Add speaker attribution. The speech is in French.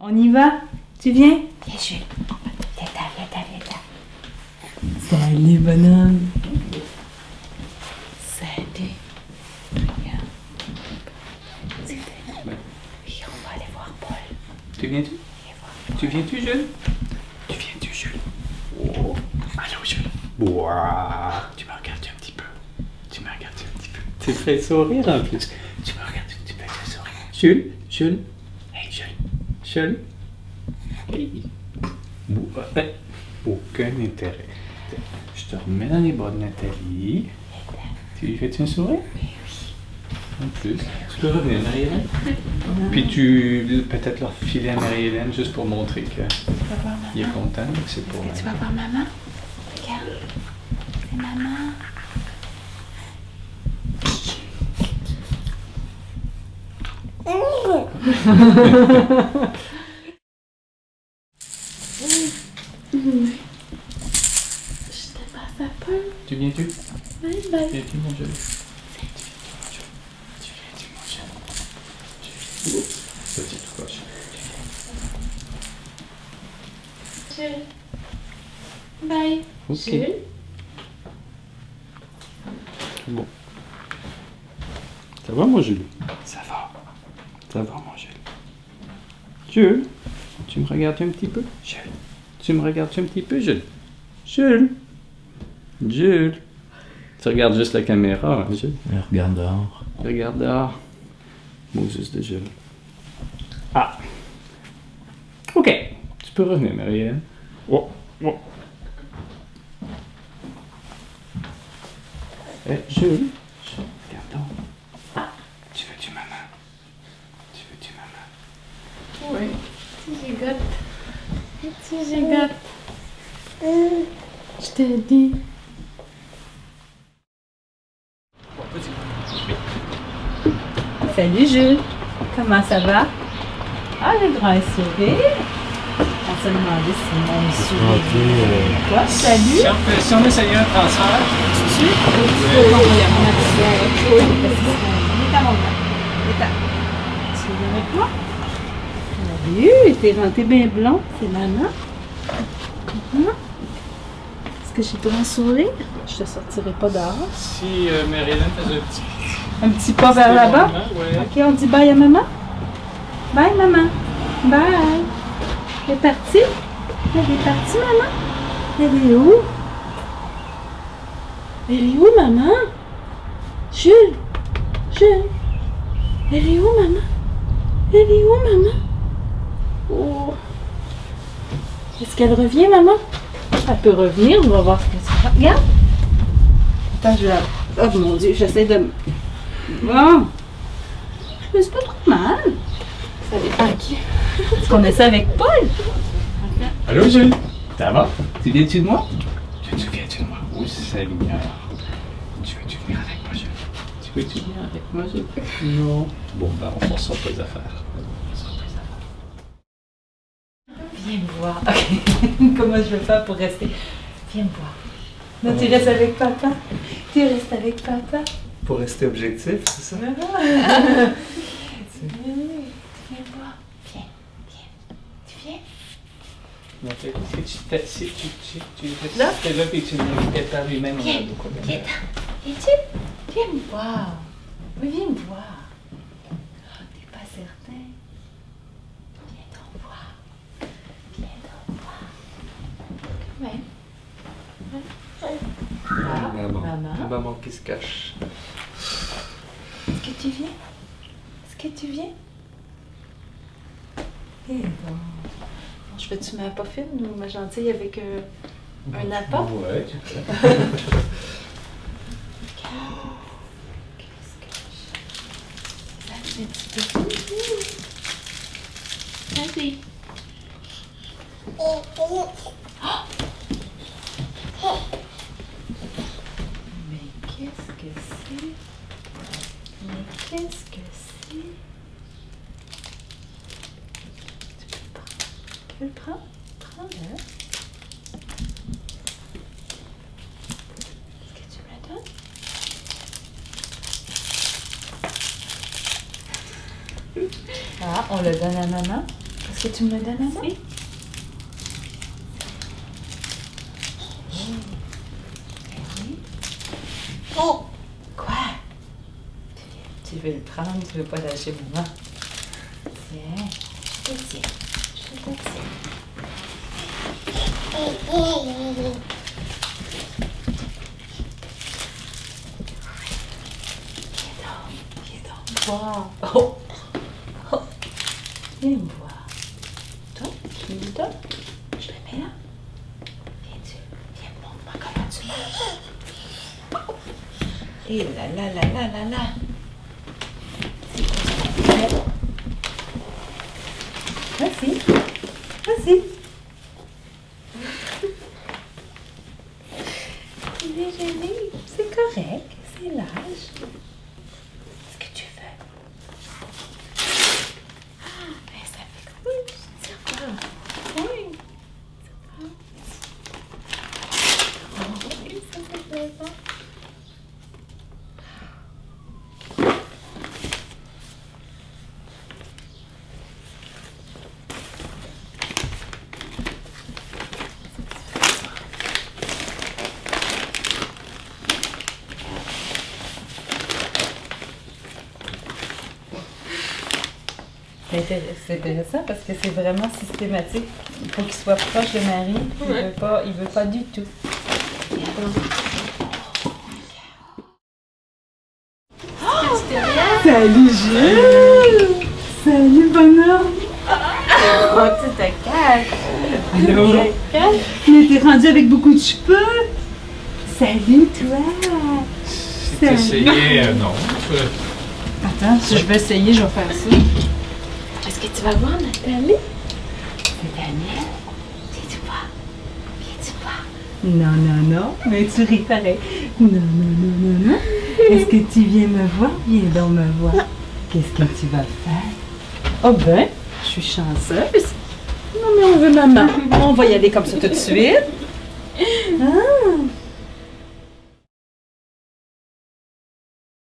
Speaker 1: On y va? Tu viens? Viens, Jules. Viens, viens, viens, viens. Salut, bonhomme. Salut. Regarde. Oui, on va aller voir Paul.
Speaker 2: Tu viens-tu? Tu viens-tu, Jules? Tu viens-tu, Jules? Oh. Allô, Jules Ouah. Tu me regardes un petit peu. Tu me regardes un petit peu. Tu fais sourire en plus. Tu me regardes un petit peu, tu fais sourire. Jules Jules Hey. Ouais. Aucun intérêt. Je te remets dans les bras de Nathalie. Tu lui fais-tu un sourire? En plus. Tu peux revenir, Marie-Hélène? Puis tu peut-être leur filer à Marie-Hélène juste pour montrer que
Speaker 1: Tu vas voir maman.
Speaker 2: il est content, mais c'est pour
Speaker 1: Tu vas voir maman? Regarde. C'est maman. Je te passe un peu.
Speaker 2: Tu viens-tu?
Speaker 1: Bye bye.
Speaker 2: Viens-tu, mon Jules Tu viens-tu, mon Petite coche.
Speaker 1: Jules. Bye.
Speaker 2: Ok.
Speaker 1: Jules.
Speaker 2: Bon. Ça va, mon Jules Ça va. Mon Jules. Tu me regardes un petit peu? Jules, tu me regardes un petit peu, Jules Jules Jules Tu regardes juste la caméra, hein, Jules
Speaker 3: Regarde dehors.
Speaker 2: Regarde dehors. Moses de Jules. Ah. Ok. Tu peux revenir, Marianne. Oh, oh. Eh, Jules. Jules, regarde donc.
Speaker 1: Ah.
Speaker 2: Tu veux du maman? Tu veux du maman?
Speaker 1: Oui. Tu gigotes. Tu gigotes. Je te dis. Salut Jules. Comment ça va? Ah, le grand sourire. On se demandait si mon sourire. Quoi? Salut.
Speaker 2: Si on, essayait un transfert,
Speaker 1: suite. Oui, oui, Tu es avec moi? Salut, t'es rentré bien blond, c'est maman. Que j'ai pas un sourire? Je te sortirai pas dehors.
Speaker 2: si euh, Marie-Hélène faisait un petit
Speaker 1: Un petit pas vers là-bas?
Speaker 2: Ouais.
Speaker 1: Ok, on dit bye à maman? Bye maman. Bye. Elle est partie? Elle est partie, maman? Elle est où? Elle est où, maman? Jules? Jules? Elle est où, maman? Elle est où, maman? Oh. Est-ce qu'elle revient, maman? Elle peut revenir, on va voir ce que ça fait. Regarde. Attends, je vais... Oh mon Dieu, j'essaie de... me- Bon. Mais c'est pas trop mal. Ça dépend à qui. Est-ce qu'on essaie avec Paul?
Speaker 2: Allô, Jules? Ça va? Tu viens-tu de moi? Tu tu viens-tu de moi? Oui, c'est la lumière. Tu veux-tu venir avec moi, Jules? Tu veux-tu venir avec moi, Jules? Non. Bon, ben, on forcera pas les affaires. On forcera pas les affaires.
Speaker 1: Viens me voir. Comment je vais faire pour rester? Viens me voir. Non, tu restes avec papa. Tu restes avec papa.
Speaker 3: Pour rester objectif, c'est ça?
Speaker 1: Oui. Viens me voir. Viens. Viens. Tu viens?
Speaker 2: Que tu si tu, tu,
Speaker 1: Là?
Speaker 2: là puis tu par lui-même, on a
Speaker 1: Viens.
Speaker 2: beaucoup de
Speaker 1: Viens. Viens me voir. Oui, viens me voir. Oh, t'es pas certain? Viens t'en voir. Viens t'en voir. Quand même. Ah,
Speaker 3: Maman.
Speaker 1: Maman.
Speaker 3: Qui se cache.
Speaker 1: Est-ce que tu viens? Est-ce que tu viens? Eh bon. Bon, je fais-tu ma poffine ou ma gentille avec euh, un appât?
Speaker 2: Ouais, tu peux.
Speaker 1: Qu'est-ce que je... Ça fait un petit peu. Vas-y. Mais qu'est-ce que c'est? Mais qu'est-ce que c'est? Tu peux le prendre? Tu veux le prendre? Prends-le. Est-ce que tu me le donnes? Ah, on le donne à maman. Est-ce que tu me le donnes à moi?
Speaker 2: Oui.
Speaker 1: Oh! Quoi? Tu veux le prendre, tu veux pas lâcher maman? Tiens, je te tiens, je te tiens. Viens donc, viens donc? Oh! Oh! Viens me voir. Toi, tu me le donnes? Je le mets là. Viens-tu? Viens, montre-moi comment tu marches. Et là là là là là là. Vas-y. Vas-y. Il est gêné. C'est correct. C'est l'âge. Est-ce que tu veux? Ah, mais ça fait cool. C'est quoi? Oui. Oh, oui, ça fait plaisir. C'est intér- c'est intéressant parce que c'est vraiment systématique. Il faut qu'il soit proche de Marie. Il
Speaker 4: Ouais.
Speaker 1: veut pas, il veut pas du tout. Salut Jules! Salut bonhomme! Oh, tu te caches!
Speaker 2: Allô?
Speaker 1: Mais t'es rendu avec beaucoup de cheveux! Salut toi!
Speaker 2: J'ai essayé, euh, non.
Speaker 1: Attends, si je vais essayer, je vais faire ça.
Speaker 4: Est-ce que tu vas voir Nathalie?
Speaker 1: C'est Daniel?
Speaker 4: Viens-tu voir? Viens-tu voir?
Speaker 1: Non, non, non, mais tu ris pareil. Non, non, non, non, non. Est-ce que tu viens me voir? Viens donc me voir. Qu'est-ce que tu vas faire? Oh ben, je suis chanceuse. Non, mais on veut maman. On va y aller comme ça tout de suite. Ah,